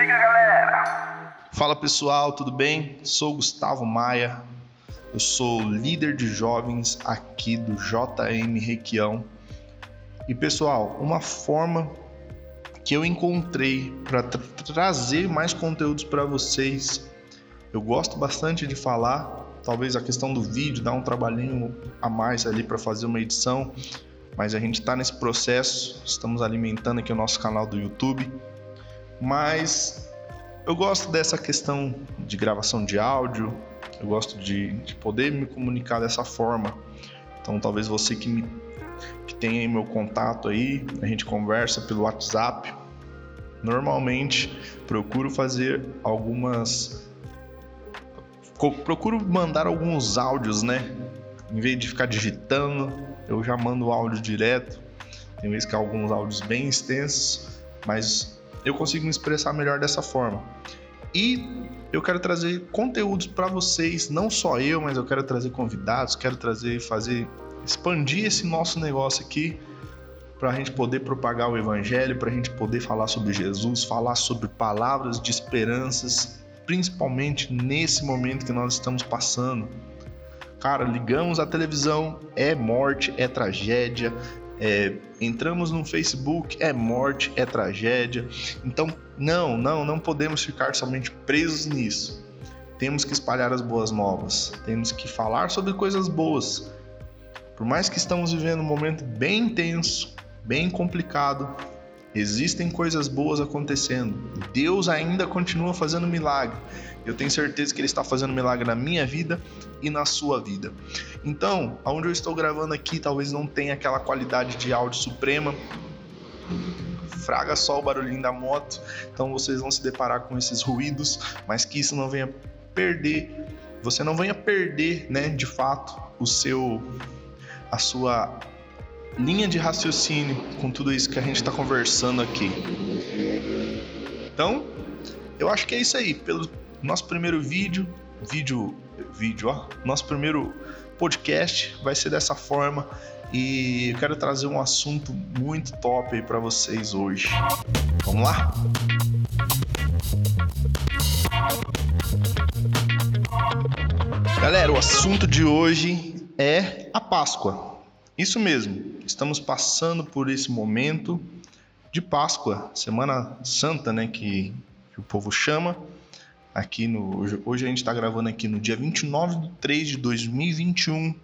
liga, galera! Fala pessoal, tudo bem? Sou Gustavo Maia, eu sou líder de jovens aqui do JM Requião. E pessoal, uma forma que eu encontrei para tra trazer mais conteúdos para vocês. Eu gosto bastante de falar, talvez a questão do vídeo dá um trabalhinho a mais ali para fazer uma edição, mas a gente está nesse processo, estamos alimentando aqui o nosso canal do YouTube. Mas eu gosto dessa questão de gravação de áudio, eu gosto de, de poder me comunicar dessa forma. Então talvez você que me que tem meu contato aí, a gente conversa pelo WhatsApp. Normalmente procuro fazer algumas. Procuro mandar alguns áudios, né? Em vez de ficar digitando, eu já mando o áudio direto. Tem vezes que há alguns áudios bem extensos, mas eu consigo me expressar melhor dessa forma. E eu quero trazer conteúdos para vocês, não só eu, mas eu quero trazer convidados, quero trazer, fazer expandir esse nosso negócio aqui para a gente poder propagar o evangelho, para a gente poder falar sobre Jesus, falar sobre palavras de esperanças, principalmente nesse momento que nós estamos passando. Cara, ligamos a televisão, é morte, é tragédia. É, entramos no Facebook, é morte, é tragédia. Então, não, não, não podemos ficar somente presos nisso. Temos que espalhar as boas novas, temos que falar sobre coisas boas, por mais que estamos vivendo um momento bem intenso, bem complicado, existem coisas boas acontecendo. Deus ainda continua fazendo milagre. Eu tenho certeza que Ele está fazendo milagre na minha vida e na sua vida. Então, aonde eu estou gravando aqui, talvez não tenha aquela qualidade de áudio suprema. Fraga só o barulhinho da moto, então vocês vão se deparar com esses ruídos, mas que isso não venha perder, você não venha perder, né, de fato, o seu a sua linha de raciocínio com tudo isso que a gente está conversando aqui. Então, eu acho que é isso aí. Pelo nosso primeiro vídeo, vídeo, vídeo, ó, nosso primeiro podcast vai ser dessa forma e eu quero trazer um assunto muito top aí para vocês hoje. Vamos lá? Galera, o assunto de hoje é a Páscoa. Isso mesmo, estamos passando por esse momento de Páscoa, Semana Santa, né, que, que o povo chama. Aqui no hoje, a gente está gravando aqui no dia 29 de 3 de 2021.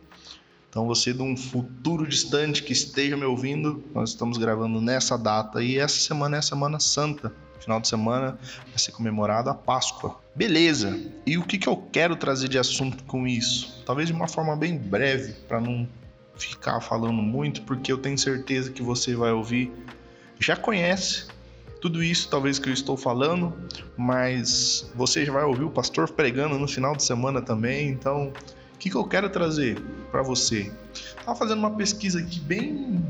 Então você de um futuro distante que esteja me ouvindo, nós estamos gravando nessa data e essa semana é a Semana Santa. Final de semana vai ser comemorada a Páscoa. Beleza. E o que, que eu quero trazer de assunto com isso? Talvez de uma forma bem breve, para não ficar falando muito, porque eu tenho certeza que você vai ouvir, já conhece tudo isso, talvez que eu estou falando, mas você já vai ouvir o pastor pregando no final de semana também, então o que, que eu quero trazer para você? Estava fazendo uma pesquisa aqui bem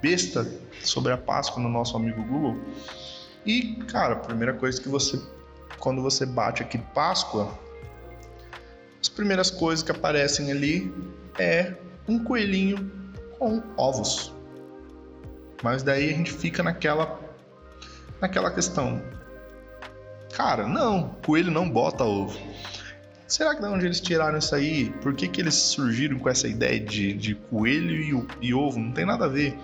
besta sobre a Páscoa no nosso amigo Google. E, cara, a primeira coisa que você, quando você bate aqui Páscoa, as primeiras coisas que aparecem ali é um coelhinho com ovos. Mas daí a gente fica naquela naquela questão. Cara, não, coelho não bota ovo. Será que de onde eles tiraram isso aí? Por que, que eles surgiram com essa ideia de, de coelho e, e ovo? Não tem nada a ver.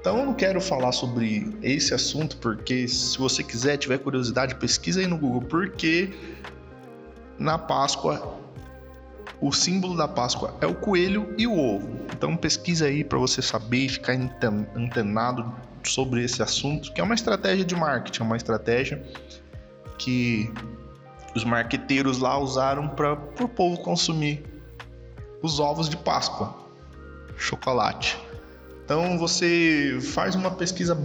Então eu não quero falar sobre esse assunto porque se você quiser, tiver curiosidade, pesquisa aí no Google porque na Páscoa o símbolo da Páscoa é o coelho e o ovo. Então pesquisa aí para você saber e ficar antenado sobre esse assunto, que é uma estratégia de marketing, é uma estratégia que os marqueteiros lá usaram para o povo consumir os ovos de Páscoa, chocolate. Então você faz uma pesquisa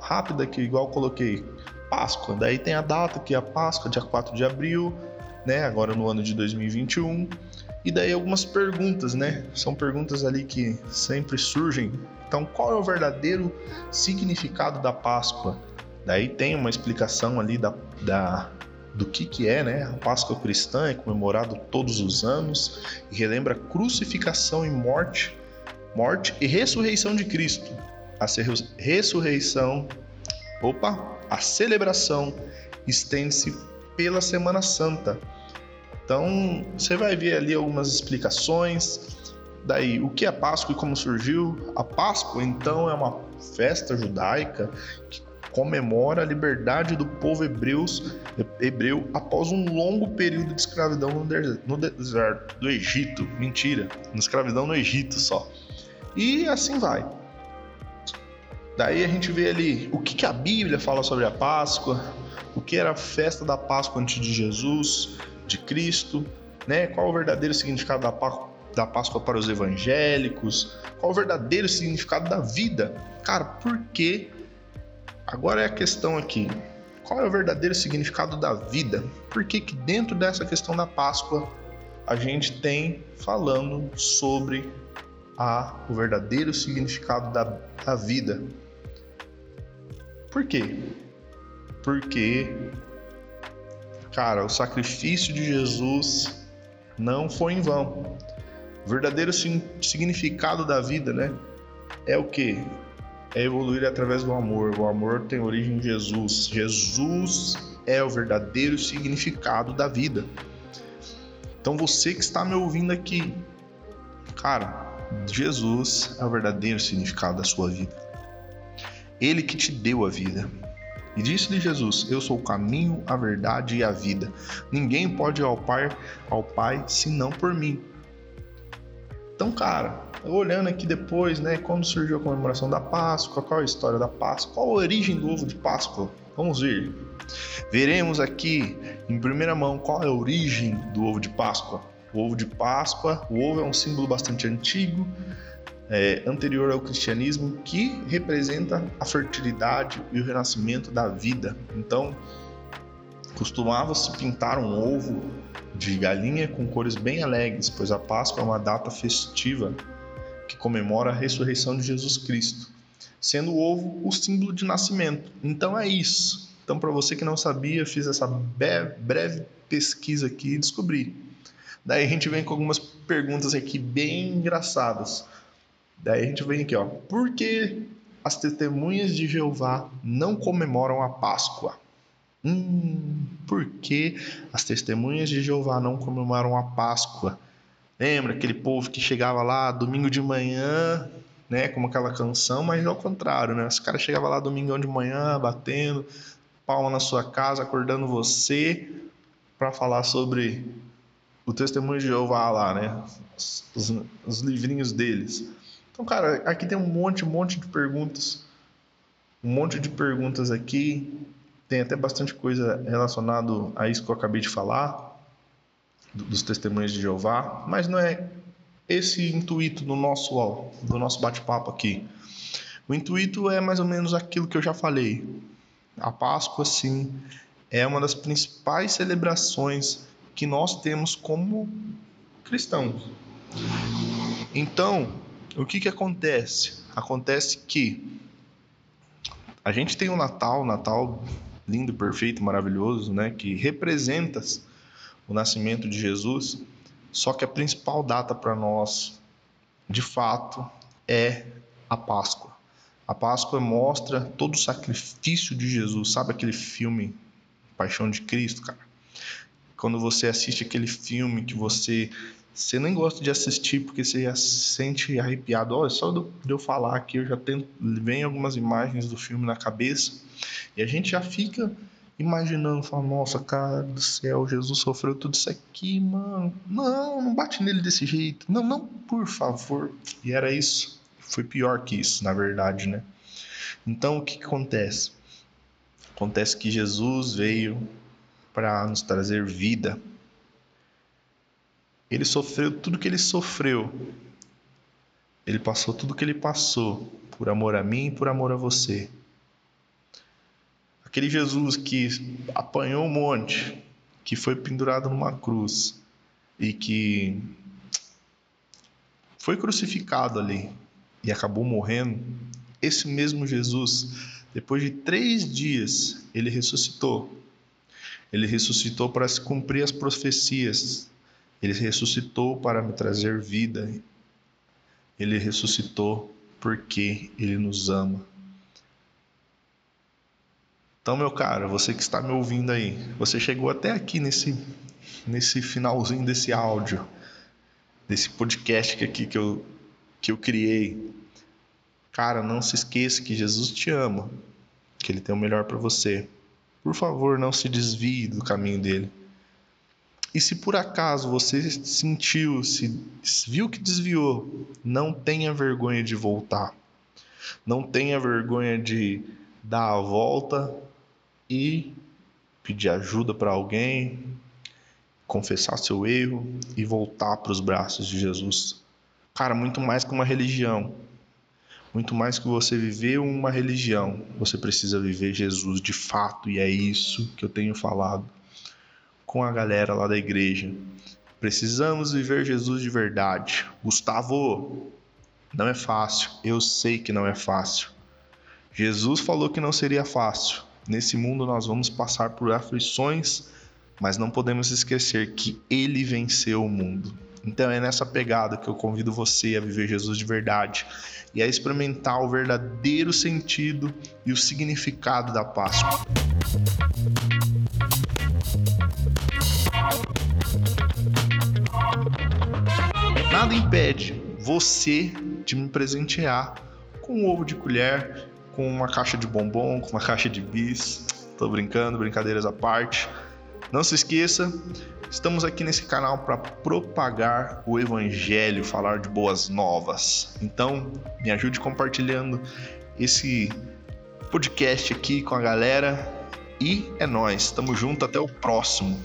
rápida aqui, igual coloquei Páscoa, daí tem a data que é a Páscoa, dia 4 de abril, né, agora no ano de 2021. E daí algumas perguntas, né? São perguntas ali que sempre surgem. Então, qual é o verdadeiro significado da Páscoa? Daí tem uma explicação ali da, da, do que, que é né? a Páscoa cristã, é comemorado todos os anos e relembra crucificação e morte, morte e ressurreição de Cristo. A ressurreição, opa, a celebração estende-se pela Semana Santa. Então, você vai ver ali algumas explicações. Daí, o que é Páscoa e como surgiu? A Páscoa, então, é uma festa judaica que comemora a liberdade do povo hebreus, hebreu após um longo período de escravidão no deserto do Egito. Mentira, na escravidão no Egito só. E assim vai. Daí a gente vê ali o que, que a Bíblia fala sobre a Páscoa, o que era a festa da Páscoa antes de Jesus, de Cristo, né? Qual o verdadeiro significado da Páscoa? da Páscoa para os evangélicos? Qual o verdadeiro significado da vida? Cara, por que Agora é a questão aqui: qual é o verdadeiro significado da vida? Por que, que dentro dessa questão da Páscoa a gente tem falando sobre a, o verdadeiro significado da, da vida? Por quê? Porque, cara, o sacrifício de Jesus não foi em vão. O verdadeiro significado da vida, né? É o que? é evoluir através do amor. O amor tem origem em Jesus. Jesus é o verdadeiro significado da vida. Então você que está me ouvindo aqui, cara, Jesus é o verdadeiro significado da sua vida. Ele que te deu a vida. E disse-lhe Jesus: Eu sou o caminho, a verdade e a vida. Ninguém pode ir ao Pai, ao Pai senão por mim. Então, cara, olhando aqui depois, né, quando surgiu a comemoração da Páscoa, qual a história da Páscoa, qual a origem do ovo de Páscoa? Vamos ver. Veremos aqui em primeira mão qual é a origem do ovo de Páscoa. O ovo de Páscoa, o ovo é um símbolo bastante antigo, é, anterior ao cristianismo, que representa a fertilidade e o renascimento da vida. Então, costumava-se pintar um ovo de galinha com cores bem alegres, pois a Páscoa é uma data festiva que comemora a ressurreição de Jesus Cristo, sendo o ovo o símbolo de nascimento. Então é isso. Então, para você que não sabia, fiz essa breve pesquisa aqui e descobri. Daí a gente vem com algumas perguntas aqui bem engraçadas. Daí a gente vem aqui, ó. Por que as testemunhas de Jeová não comemoram a Páscoa? Hum, por que as testemunhas de Jeová não comemoram a Páscoa? Lembra aquele povo que chegava lá domingo de manhã, né, como aquela canção, mas ao contrário, né? Os caras chegavam lá domingo de manhã, batendo palma na sua casa, acordando você para falar sobre o testemunho de Jeová lá, né? Os, os, livrinhos deles. Então, cara, aqui tem um monte, um monte de perguntas. Um monte de perguntas aqui. Tem até bastante coisa relacionada a isso que eu acabei de falar dos testemunhos de Jeová, mas não é esse intuito do nosso do nosso bate-papo aqui. O intuito é mais ou menos aquilo que eu já falei. A Páscoa, sim, é uma das principais celebrações que nós temos como cristãos. Então, o que que acontece? Acontece que a gente tem o Natal, Natal lindo, perfeito, maravilhoso, né, que representa o nascimento de Jesus, só que a principal data para nós, de fato, é a Páscoa. A Páscoa mostra todo o sacrifício de Jesus. Sabe aquele filme Paixão de Cristo, cara? Quando você assiste aquele filme que você você nem gosta de assistir porque você já se sente arrepiado. Olha, só de eu falar aqui, eu já tenho, vem algumas imagens do filme na cabeça e a gente já fica imaginando, falando, nossa, cara do céu, Jesus sofreu tudo isso aqui, mano. Não, não bate nele desse jeito. Não, não, por favor. E era isso. Foi pior que isso, na verdade, né? Então, o que, que acontece? Acontece que Jesus veio para nos trazer vida. Ele sofreu tudo que ele sofreu. Ele passou tudo que ele passou por amor a mim e por amor a você. Aquele Jesus que apanhou um monte, que foi pendurado numa cruz e que foi crucificado ali e acabou morrendo, esse mesmo Jesus, depois de três dias, ele ressuscitou. Ele ressuscitou para se cumprir as profecias. Ele ressuscitou para me trazer vida. Ele ressuscitou porque ele nos ama. Então, meu cara, você que está me ouvindo aí, você chegou até aqui nesse nesse finalzinho desse áudio, desse podcast aqui que eu que eu criei. Cara, não se esqueça que Jesus te ama, que ele tem o melhor para você. Por favor, não se desvie do caminho dele. E se por acaso você sentiu, se viu que desviou, não tenha vergonha de voltar. Não tenha vergonha de dar a volta e pedir ajuda para alguém, confessar seu erro e voltar para os braços de Jesus. Cara, muito mais que uma religião. Muito mais que você viver uma religião, você precisa viver Jesus de fato, e é isso que eu tenho falado com a galera lá da igreja. Precisamos viver Jesus de verdade. Gustavo, não é fácil, eu sei que não é fácil. Jesus falou que não seria fácil. Nesse mundo nós vamos passar por aflições, mas não podemos esquecer que ele venceu o mundo. Então é nessa pegada que eu convido você a viver Jesus de verdade e a experimentar o verdadeiro sentido e o significado da Páscoa. Nada impede você de me presentear com um ovo de colher, com uma caixa de bombom, com uma caixa de bis. Tô brincando, brincadeiras à parte. Não se esqueça, estamos aqui nesse canal para propagar o evangelho, falar de boas novas. Então, me ajude compartilhando esse podcast aqui com a galera e é nós. Tamo junto até o próximo.